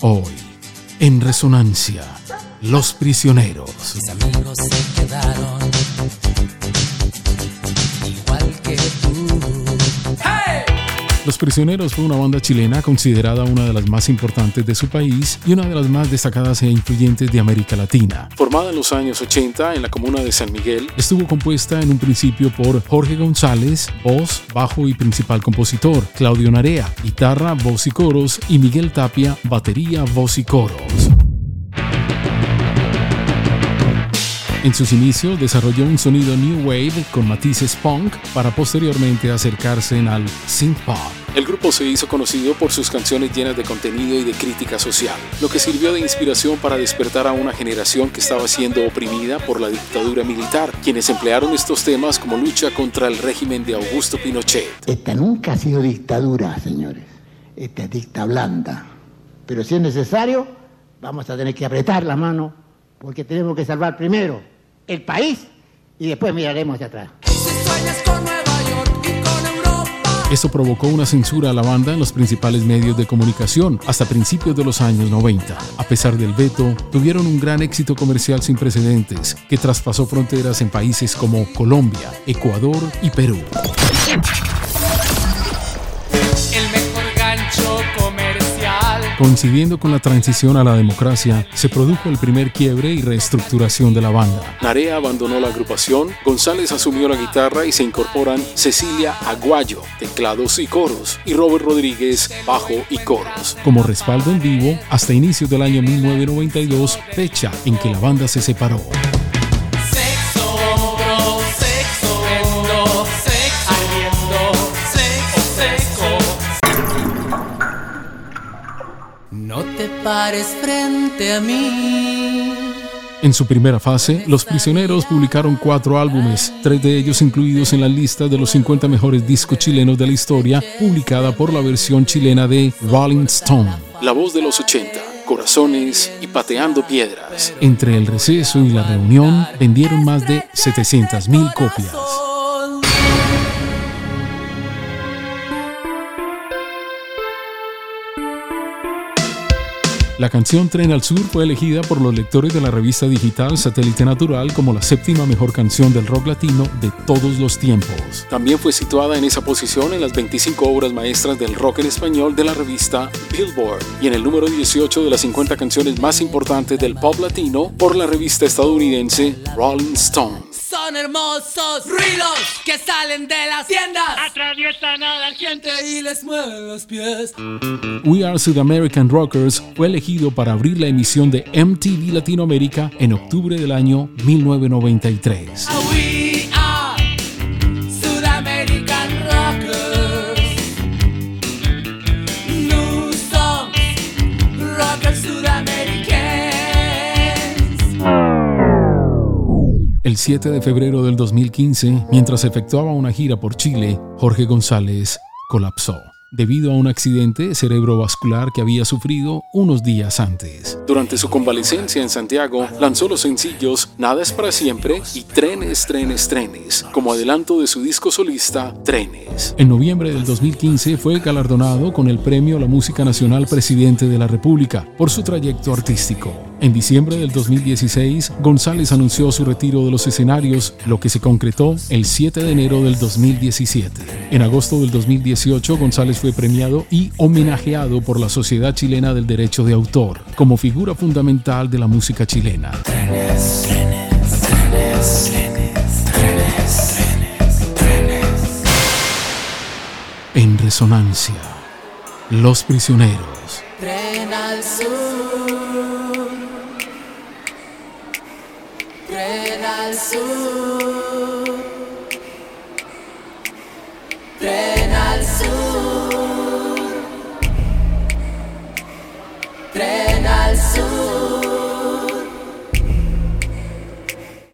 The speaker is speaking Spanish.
Hoy, en resonancia, los prisioneros. Se quedaron Los Prisioneros fue una banda chilena considerada una de las más importantes de su país y una de las más destacadas e influyentes de América Latina. Formada en los años 80 en la comuna de San Miguel, estuvo compuesta en un principio por Jorge González, voz, bajo y principal compositor, Claudio Narea, guitarra, voz y coros, y Miguel Tapia, batería, voz y coros. En sus inicios desarrolló un sonido new wave con matices punk para posteriormente acercarse al synth pop. El grupo se hizo conocido por sus canciones llenas de contenido y de crítica social, lo que sirvió de inspiración para despertar a una generación que estaba siendo oprimida por la dictadura militar, quienes emplearon estos temas como lucha contra el régimen de Augusto Pinochet. Esta nunca ha sido dictadura, señores. Esta es dicta blanda. Pero si es necesario, vamos a tener que apretar la mano porque tenemos que salvar primero el país y después miraremos hacia atrás. Si sueñas con Nueva York y con Europa. Esto provocó una censura a la banda en los principales medios de comunicación hasta principios de los años 90. A pesar del veto, tuvieron un gran éxito comercial sin precedentes que traspasó fronteras en países como Colombia, Ecuador y Perú. Coincidiendo con la transición a la democracia, se produjo el primer quiebre y reestructuración de la banda. Narea abandonó la agrupación, González asumió la guitarra y se incorporan Cecilia Aguayo, teclados y coros, y Robert Rodríguez, bajo y coros. Como respaldo en vivo, hasta inicios del año 1992, fecha en que la banda se separó. No te pares frente a mí. En su primera fase, Los Prisioneros publicaron cuatro álbumes, tres de ellos incluidos en la lista de los 50 mejores discos chilenos de la historia, publicada por la versión chilena de Rolling Stone. La voz de los 80, Corazones y Pateando Piedras. Entre el receso y la reunión, vendieron más de 700.000 copias. La canción Tren al Sur fue elegida por los lectores de la revista digital Satélite Natural como la séptima mejor canción del rock latino de todos los tiempos. También fue situada en esa posición en las 25 obras maestras del rock en español de la revista Billboard y en el número 18 de las 50 canciones más importantes del pop latino por la revista estadounidense Rolling Stone. Son hermosos ruidos que salen de las tiendas. Atraviesan a la gente y les mueven los pies. We Are South American Rockers fue elegido para abrir la emisión de MTV Latinoamérica en octubre del año 1993. El 7 de febrero del 2015, mientras efectuaba una gira por Chile, Jorge González colapsó debido a un accidente cerebrovascular que había sufrido unos días antes. Durante su convalecencia en Santiago, lanzó los sencillos Nada es para siempre y Trenes, Trenes, Trenes, como adelanto de su disco solista Trenes. En noviembre del 2015 fue galardonado con el Premio a la Música Nacional Presidente de la República por su trayecto artístico. En diciembre del 2016, González anunció su retiro de los escenarios, lo que se concretó el 7 de enero del 2017. En agosto del 2018, González fue premiado y homenajeado por la Sociedad Chilena del Derecho de Autor como figura fundamental de la música chilena. En resonancia, Los Prisioneros. Tren al sur. Tren al sur.